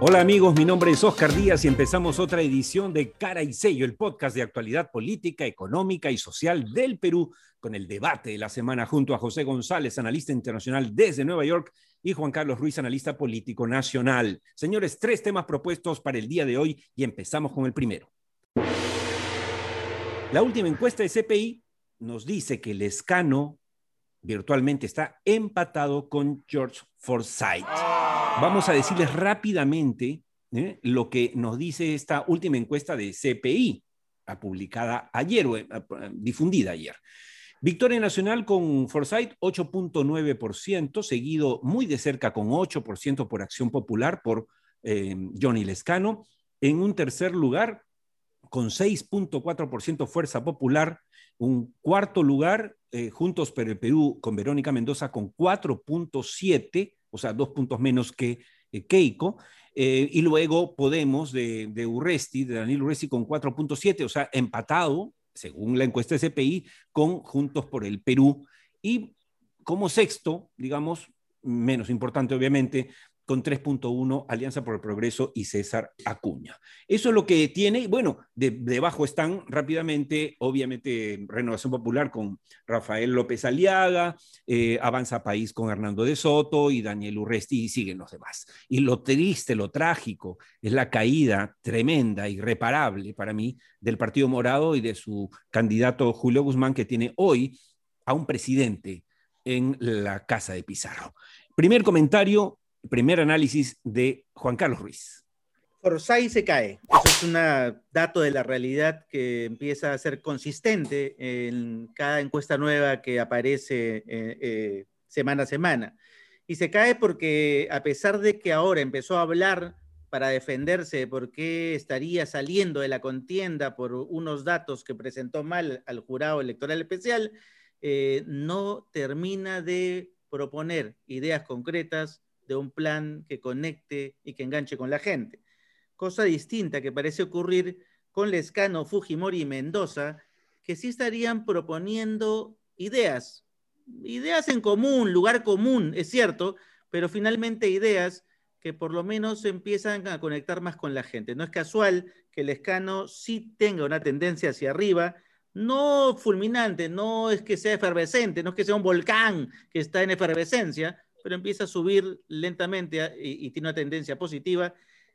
Hola amigos, mi nombre es Oscar Díaz y empezamos otra edición de Cara y Sello, el podcast de actualidad política, económica y social del Perú, con el debate de la semana junto a José González, analista internacional desde Nueva York, y Juan Carlos Ruiz, analista político nacional. Señores, tres temas propuestos para el día de hoy y empezamos con el primero. La última encuesta de CPI nos dice que el escano virtualmente está empatado con George Forsyth. Vamos a decirles rápidamente ¿eh? lo que nos dice esta última encuesta de CPI, publicada ayer, o, eh, difundida ayer. Victoria Nacional con Forsyth, 8.9%, seguido muy de cerca con 8% por Acción Popular por eh, Johnny Lescano. En un tercer lugar, con 6.4% Fuerza Popular. Un cuarto lugar, Juntos por el Perú con Verónica Mendoza con 4.7% o sea, dos puntos menos que eh, Keiko. Eh, y luego Podemos de, de Urresti, de Daniel Urresti con 4.7, o sea, empatado, según la encuesta de CPI, con Juntos por el Perú. Y como sexto, digamos, menos importante obviamente, con 3.1 Alianza por el Progreso y César Acuña. Eso es lo que tiene. Bueno, debajo están rápidamente, obviamente, Renovación Popular con Rafael López Aliaga, eh, Avanza País con Hernando de Soto y Daniel Urresti y siguen los demás. Y lo triste, lo trágico, es la caída tremenda, irreparable para mí, del Partido Morado y de su candidato Julio Guzmán, que tiene hoy a un presidente en la casa de Pizarro. Primer comentario, primer análisis de Juan Carlos Ruiz. Forsyth se cae. Eso es un dato de la realidad que empieza a ser consistente en cada encuesta nueva que aparece eh, eh, semana a semana. Y se cae porque a pesar de que ahora empezó a hablar para defenderse de por qué estaría saliendo de la contienda por unos datos que presentó mal al jurado electoral especial, eh, no termina de proponer ideas concretas de un plan que conecte y que enganche con la gente. Cosa distinta que parece ocurrir con Lescano, Fujimori y Mendoza, que sí estarían proponiendo ideas, ideas en común, lugar común, es cierto, pero finalmente ideas que por lo menos empiezan a conectar más con la gente. No es casual que Lescano sí tenga una tendencia hacia arriba, no fulminante, no es que sea efervescente, no es que sea un volcán que está en efervescencia, pero empieza a subir lentamente ah, y, tiene una tendencia positiva.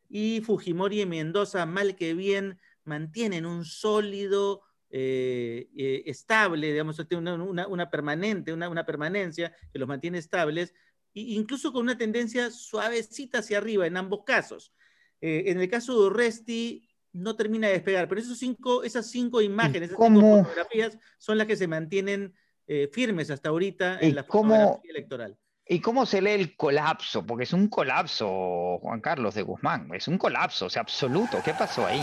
Y Fujimori y Mendoza, mal que bien, mantienen un sólido, eh, eh, estable, digamos, una, una, permanente, una, una, permanencia que los mantiene estables, e incluso con una tendencia suavecita hacia arriba en ambos casos. Eh, en el caso de Urresti, no termina de despegar, pero esos cinco, esas cinco imágenes, esas cinco fotografías son las que se mantienen firmes hasta ahorita en la fotografía electoral. ¿Y cómo se lee el colapso? Porque es un colapso, Juan Carlos de Guzmán, es un colapso, o sea, absoluto. ¿Qué pasó ahí?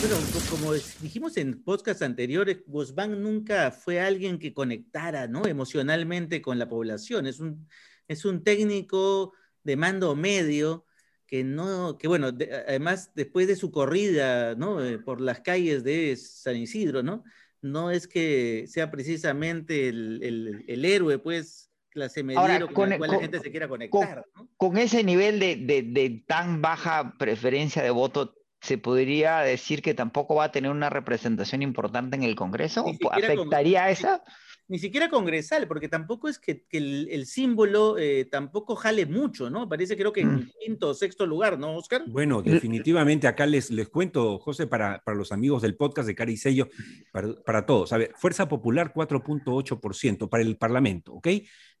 Bueno, como dijimos en podcast anteriores, Guzmán nunca fue alguien que conectara ¿no? emocionalmente con la población. Es un, es un técnico de mando medio que no, que bueno, además después de su corrida ¿no? Eh, por las calles de San Isidro, ¿no? No es que sea precisamente el, el, el héroe, pues, clase media con, la cual la gente se quiera conectar. Con, ese nivel de, de, tan baja preferencia de voto, ¿se podría decir que tampoco va a tener una representación importante en el Congreso? ¿Afectaría a esa? Ni siquiera congresal, porque tampoco es que, el, símbolo eh, tampoco jale mucho, ¿no? Parece creo que en mm. quinto o sexto lugar, ¿no, Oscar? Bueno, definitivamente acá les, les cuento, José, para, para los amigos del podcast de Cara y Sello, para, para todos. A ver, Fuerza Popular 4.8% para el Parlamento, ¿ok?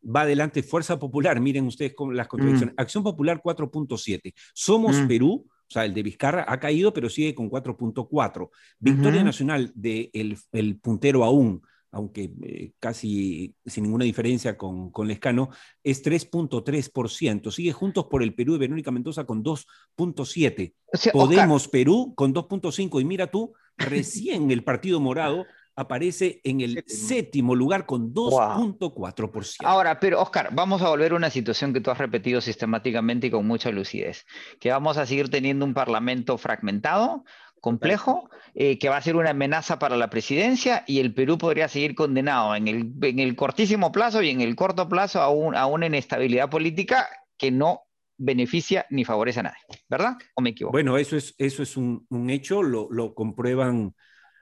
Va adelante Fuerza Popular, miren ustedes con las contradicciones. Mm. Acción Popular 4.7. Somos mm. Perú o sea, el de Vizcarra ha caído, pero sigue con 4.4. Victoria Nacional de el, el, puntero aún, aunque eh, casi sin ninguna diferencia con, con Lescano, es 3.3%. Sigue Juntos por el Perú de Verónica Mendoza con 2.7%. Podemos Perú con 2.5%. Y mira tú, recién el Partido Morado aparece en el séptimo, lugar con 2.4%. Ahora, pero Oscar, vamos a volver a una situación que tú has repetido sistemáticamente y con mucha lucidez, que vamos a seguir teniendo un parlamento fragmentado, complejo, eh, que va a ser una amenaza para la presidencia y el Perú podría seguir condenado en el, en el cortísimo plazo y en el corto plazo a, a una inestabilidad política que no beneficia ni favorece a nadie, ¿verdad? ¿O me equivoco? Bueno, eso es, eso es un, hecho, lo, lo comprueban,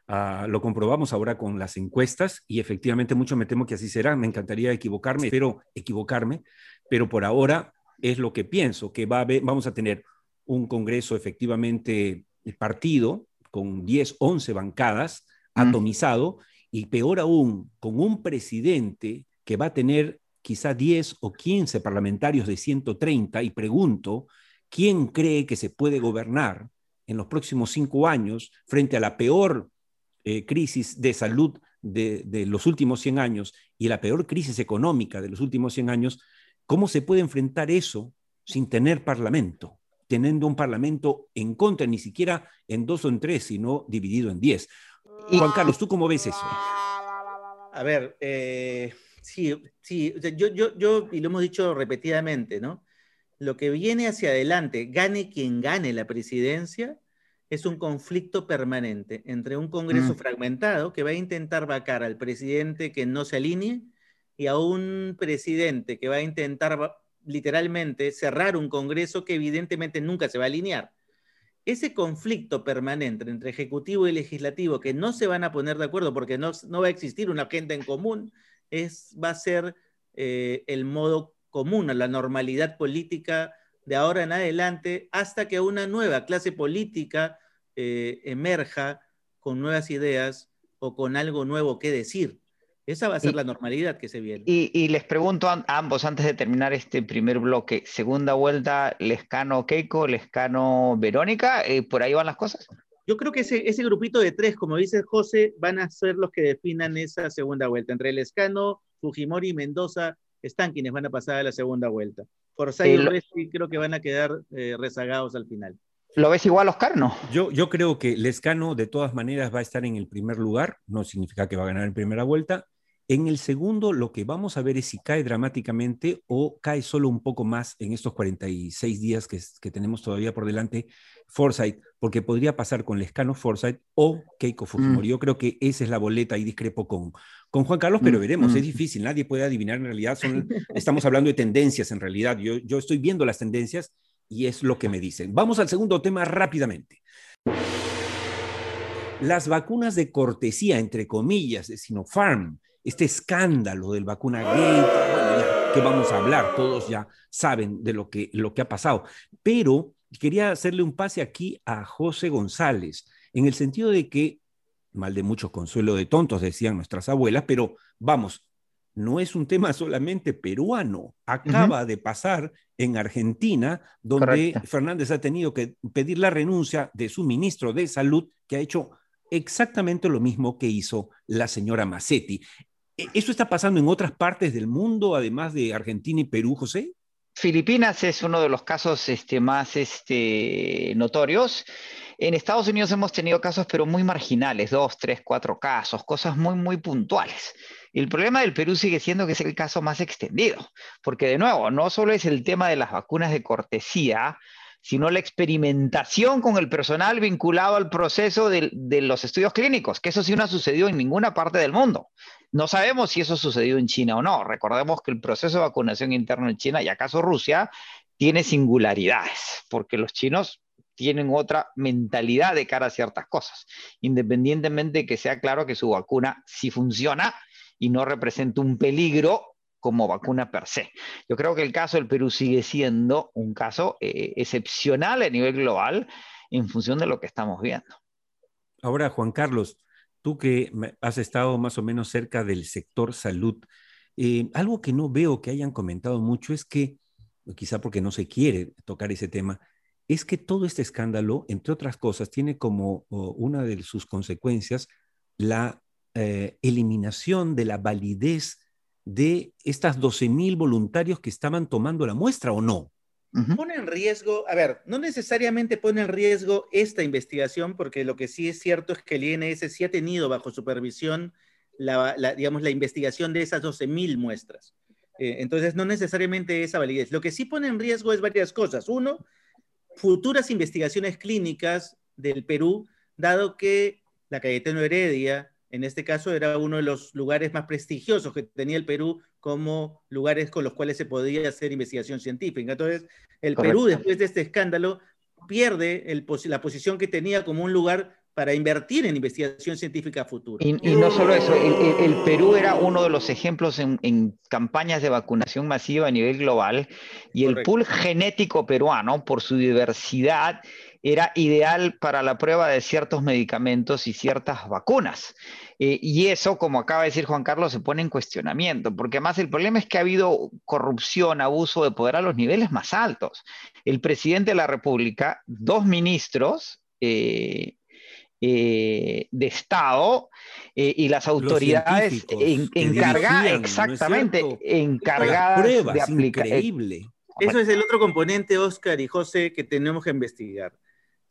ah, lo comprobamos ahora con las encuestas y efectivamente mucho me temo que así será. Me encantaría equivocarme, espero equivocarme, pero por ahora es lo que pienso, que va a vamos a tener un Congreso efectivamente partido con 10, 11 bancadas, atomizado, y peor aún, con un presidente que va a tener quizá 10 o 15 parlamentarios de 130, y pregunto, ¿quién cree que se puede gobernar en los próximos cinco años frente a la peor eh, crisis de salud de, de, los últimos 100 años y la peor crisis económica de los últimos 100 años? ¿Cómo se puede enfrentar eso sin tener parlamento? Teniendo un parlamento en contra, ni siquiera en dos o en tres, sino dividido en diez. Juan Carlos, ¿tú cómo ves eso? A ver, eh, sí, sí, yo, yo, yo, y lo hemos dicho repetidamente, ¿no? Lo que viene hacia adelante, gane quien gane la presidencia, es un conflicto permanente entre un Congreso mm. fragmentado que va a intentar vacar al presidente que no se alinee y a un presidente que va a intentar literalmente cerrar un Congreso que evidentemente nunca se va a alinear. Ese conflicto permanente entre Ejecutivo y Legislativo que no se van a poner de acuerdo porque no, no va a existir una agenda en común, es, va a ser eh, el modo común, la normalidad política de ahora en adelante, hasta que una nueva clase política eh, emerja con nuevas ideas o con algo nuevo que decir. Esa va a ser la normalidad que se viene. Y, les pregunto a, ambos, antes de terminar este primer bloque, segunda vuelta, Lescano Keiko, Lescano Verónica, eh, ¿por ahí van las cosas? Yo creo que ese, ese grupito de tres, como dice José, van a ser los que definan esa segunda vuelta. Entre Lescano, Fujimori y Mendoza están quienes van a pasar a la segunda vuelta. Por y creo que van a quedar eh, rezagados al final. ¿Lo ves igual, Oscar? No. Yo, yo creo que Lescano de todas maneras va a estar en el primer lugar, no significa que va a ganar en primera vuelta, en el segundo, lo que vamos a ver es si cae dramáticamente o cae solo un poco más en estos 46 días que, tenemos todavía por delante Forsyth, porque podría pasar con Lescano Forsyth o Keiko Fujimori. Mm. Yo creo que esa es la boleta y discrepo con, con Juan Carlos, pero mm, veremos, es mm. difícil, nadie puede adivinar en realidad, estamos hablando de tendencias en realidad, yo, yo estoy viendo las tendencias y es lo que me dicen. Vamos al segundo tema rápidamente. Las vacunas de cortesía, entre comillas, de Sinopharm, este escándalo del vacuna gate, que vamos a hablar, todos ya saben de lo que, lo que ha pasado. Pero quería hacerle un pase aquí a José González, en el sentido de que, mal de mucho consuelo de tontos, decían nuestras abuelas, pero vamos, no es un tema solamente peruano. Acaba de pasar en Argentina, donde Fernández ha tenido que pedir la renuncia de su ministro de Salud, que ha hecho exactamente lo mismo que hizo la señora Massetti. ¿E-, ¿Eso está pasando en otras partes del mundo, además de Argentina y Perú, José? Filipinas es uno de los casos este, más este, notorios. En Estados Unidos hemos tenido casos, pero muy marginales, dos, tres, cuatro casos, cosas muy, muy puntuales. El problema del Perú sigue siendo que es el caso más extendido, porque de nuevo, no solo es el tema de las vacunas de cortesía, sino la experimentación con el personal vinculado al proceso de, los estudios clínicos, que eso sí no ha sucedido en ninguna parte del mundo. No sabemos si eso sucedió en China o no. Recordemos que el proceso de vacunación interno en China, y acaso Rusia, tiene singularidades, porque los chinos tienen otra mentalidad de cara a ciertas cosas, independientemente de que sea claro que su vacuna sí funciona y no representa un peligro como vacuna per se. Yo creo que el caso del Perú sigue siendo un caso eh, excepcional a nivel global en función de lo que estamos viendo. Ahora, Juan Carlos, tú que has estado más o menos cerca del sector salud, eh, algo que no veo que hayan comentado mucho es que, quizá porque no se quiere tocar ese tema, es que todo este escándalo, entre otras cosas, tiene como una de sus consecuencias la eh, eliminación de la validez de estas 12.000 voluntarios que estaban tomando la muestra o no? Pone en riesgo, a ver, no necesariamente pone en riesgo esta investigación, porque lo que sí es cierto es que el INS sí ha tenido bajo supervisión la, digamos, la investigación de esas 12.000 muestras. Eh, entonces, no necesariamente esa validez. Lo que sí pone en riesgo es varias cosas. Uno, futuras investigaciones clínicas del Perú, dado que la Cayetano Heredia, en este caso era uno de los lugares más prestigiosos que tenía el Perú como lugares con los cuales se podía hacer investigación científica. Entonces, el Perú, después de este escándalo, pierde la posición que tenía como un lugar para invertir en investigación científica futura. Y, no solo eso, el, Perú era uno de los ejemplos en, campañas de vacunación masiva a nivel global y el pool genético peruano, por su diversidad, era ideal para la prueba de ciertos medicamentos y ciertas vacunas. Eh, y eso, como acaba de decir Juan Carlos, se pone en cuestionamiento, porque además el problema es que ha habido corrupción, abuso de poder a los niveles más altos. El presidente de la República, dos ministros, eh, eh, de Estado y las autoridades encargadas, exactamente, encargadas de aplicar. Eso es el otro componente, Oscar y José, que tenemos que investigar.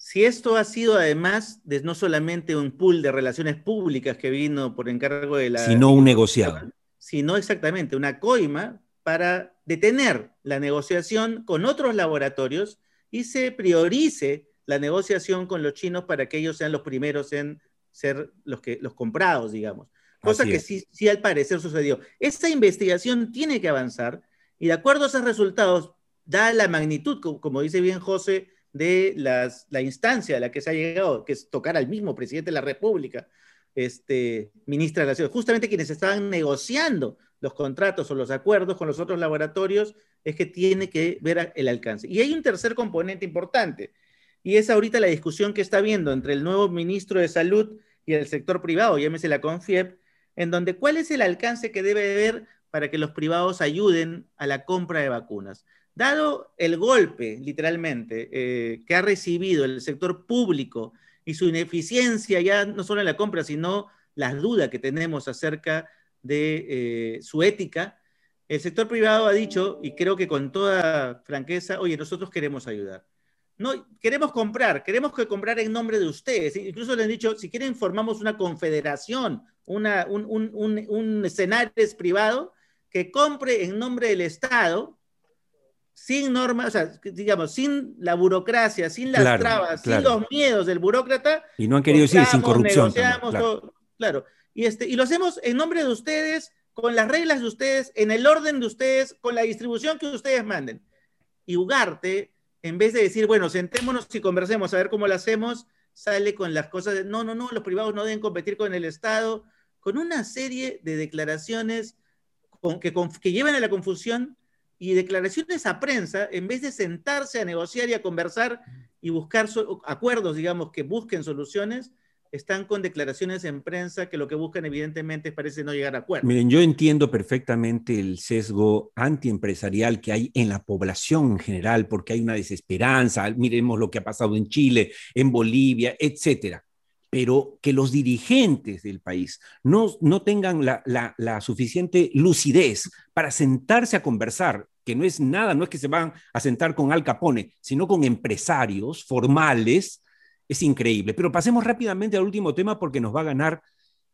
Si esto ha sido además de no solamente un pool de relaciones públicas que vino por encargo de la... Sino un negociado. Sino exactamente una coima para detener la negociación con otros laboratorios y se priorice la negociación con los chinos para que ellos sean los primeros en ser los, que, los comprados, digamos. Cosa que sí, sí al parecer sucedió. Esta investigación tiene que avanzar y de acuerdo a esos resultados, da la magnitud, como dice bien José, de la instancia a la que se ha llegado, que es tocar al mismo presidente de la República, este, ministra de la Ciudad, justamente quienes estaban negociando los contratos o los acuerdos con los otros laboratorios, es que tiene que ver el alcance. Y hay un tercer componente importante, y es ahorita la discusión que está habiendo entre el nuevo ministro de Salud y el sector privado, llámese la CONFIEP, en donde cuál es el alcance que debe haber para que los privados ayuden a la compra de vacunas. Dado el golpe, literalmente, eh, que ha recibido el sector público y su ineficiencia ya no solo en la compra, sino las dudas que tenemos acerca de eh, su ética, el sector privado ha dicho, y creo que con toda franqueza, oye, nosotros queremos ayudar. No, queremos comprar, queremos que comprar en nombre de ustedes. Incluso le han dicho, si quieren, formamos una confederación, una, un, un, un, un escenario privado que compre en nombre del Estado sin normas, o sea, digamos, sin la burocracia, sin las trabas, sin los miedos del burócrata. Y no han querido decir sin corrupción. claro. Y, este, y lo hacemos en nombre de ustedes, con las reglas de ustedes, en el orden de ustedes, con la distribución que ustedes manden. Y Ugarte, en vez de decir, bueno, sentémonos y conversemos a ver cómo lo hacemos, sale con las cosas de, no, no, no, los privados no deben competir con el Estado, con una serie de declaraciones que, que llevan a la confusión y declaraciones a prensa, en vez de sentarse a negociar y a conversar y buscar acuerdos, digamos, que busquen soluciones, están con declaraciones en prensa que lo que buscan evidentemente parece no llegar a acuerdos. Miren, yo entiendo perfectamente el sesgo antiempresarial que hay en la población en general, porque hay una desesperanza, miremos lo que ha pasado en Chile, en Bolivia, etcétera pero que los dirigentes del país no, no tengan la, la, suficiente lucidez para sentarse a conversar, que no es nada, no es que se van a sentar con Al Capone, sino con empresarios formales, es increíble. Pero pasemos rápidamente al último tema porque nos va a ganar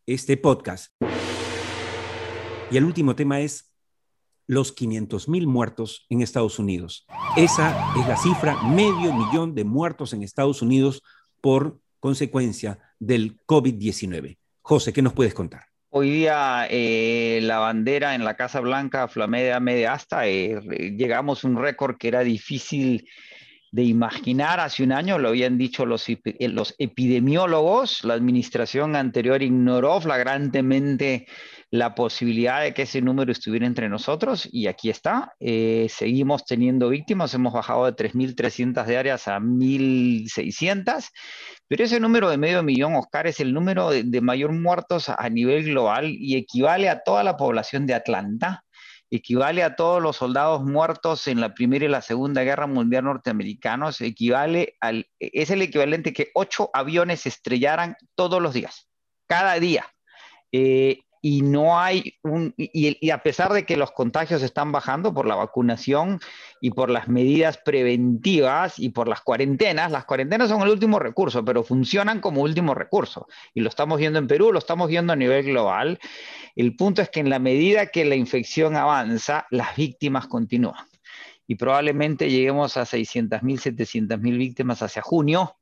este podcast. Y el último tema es los 500 mil muertos en Estados Unidos. Esa es la cifra, medio millón de muertos en Estados Unidos por consecuencia del COVID-19. José, ¿qué nos puedes contar? Hoy día eh, la bandera en la Casa Blanca flamea media hasta, eh, llegamos a un récord que era difícil de imaginar hace un año, lo habían dicho los, eh, los epidemiólogos, la administración anterior ignoró flagrantemente la posibilidad de que ese número estuviera entre nosotros y aquí está. Eh, seguimos teniendo víctimas, hemos bajado de 3.300 diarias a 1.600, pero ese número de medio millón, Oscar, es el número de, mayor muertos a nivel global y equivale a toda la población de Atlanta equivale a todos los soldados muertos en la Primera y la Segunda Guerra Mundial norteamericanos, equivale al, es el equivalente que ocho aviones estrellaran todos los días, cada día. Eh, y no hay y, a pesar de que los contagios están bajando por la vacunación y por las medidas preventivas y por las cuarentenas, las cuarentenas son el último recurso, pero funcionan como último recurso. Y lo estamos viendo en Perú, lo estamos viendo a nivel global. El punto es que en la medida que la infección avanza, las víctimas continúan. Y probablemente lleguemos a 600.000, 700.000 víctimas hacia junio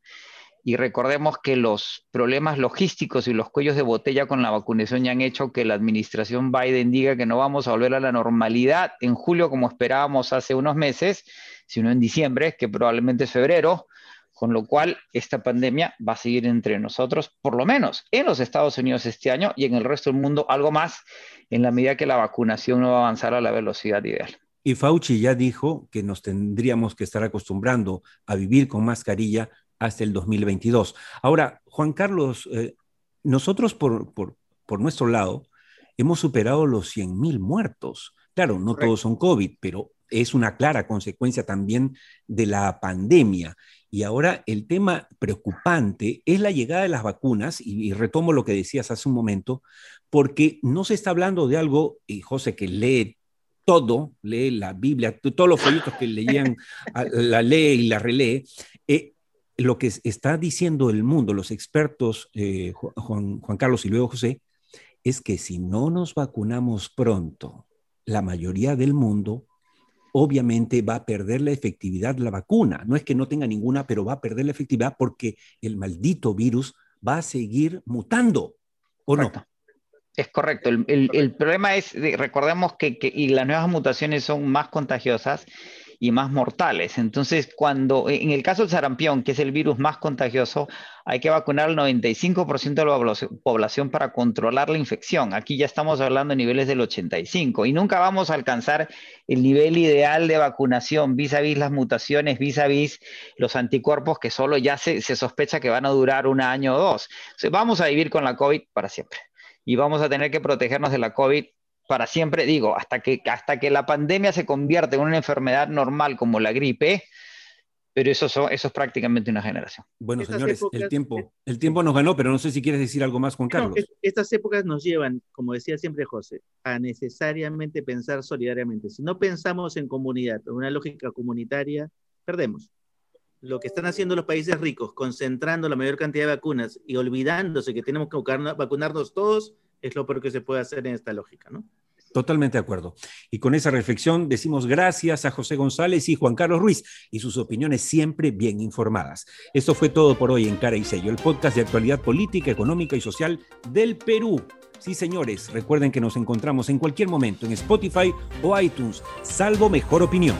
y recordemos que los problemas logísticos y los cuellos de botella con la vacunación ya han hecho que la administración Biden diga que no vamos a volver a la normalidad en julio como esperábamos hace unos meses, sino en diciembre, que probablemente es febrero, con lo cual esta pandemia va a seguir entre nosotros, por lo menos en los Estados Unidos este año y en el resto del mundo algo más, en la medida que la vacunación no va a avanzar a la velocidad ideal. Y Fauci ya dijo que nos tendríamos que estar acostumbrando a vivir con mascarilla hasta el 2022. Ahora, Juan Carlos, eh, nosotros por, por, por, nuestro lado hemos superado los 100.000 muertos. Claro, no todos son COVID, pero es una clara consecuencia también de la pandemia. Y ahora el tema preocupante es la llegada de las vacunas, y, retomo lo que decías hace un momento, porque no se está hablando de algo, y José que lee todo, lee la Biblia, todos los folletos que leían, la lee y la relee, eh, lo que está diciendo el mundo, los expertos, eh, Juan, Carlos y luego José, es que si no nos vacunamos pronto, la mayoría del mundo obviamente va a perder la efectividad de la vacuna. No es que no tenga ninguna, pero va a perder la efectividad porque el maldito virus va a seguir mutando, ¿o no? Es correcto. El, problema es, recordemos que, que y las nuevas mutaciones son más contagiosas y más mortales. Entonces, cuando en el caso del sarampión, que es el virus más contagioso, hay que vacunar al 95% de la población para controlar la infección. Aquí ya estamos hablando de niveles del 85 y nunca vamos a alcanzar el nivel ideal de vacunación vis a vis las mutaciones, vis a vis los anticuerpos que solo ya se, se sospecha que van a durar un año o dos. vamos a vivir con la COVID para siempre y vamos a tener que protegernos de la COVID para siempre, digo, hasta que, hasta que la pandemia se convierte en una enfermedad normal como la gripe, pero eso, eso es prácticamente una generación. Bueno, señores, el, tiempo, el tiempo nos ganó, pero no sé si quieres decir algo más, Juan Carlos. estas épocas nos llevan, como decía siempre José, a necesariamente pensar solidariamente. Si no pensamos en comunidad, en una lógica comunitaria, perdemos. Lo que están haciendo los países ricos, concentrando la mayor cantidad de vacunas y olvidándose que tenemos que vacunarnos todos, es lo peor que se puede hacer en esta lógica, ¿no? Totalmente de acuerdo. Y con esa reflexión decimos gracias a José González y Juan Carlos Ruiz y sus opiniones siempre bien informadas. Esto fue todo por hoy en Cara y Sello, el podcast de actualidad política, económica y social del Perú. Sí, señores, recuerden que nos encontramos en cualquier momento en Spotify o iTunes, salvo mejor opinión.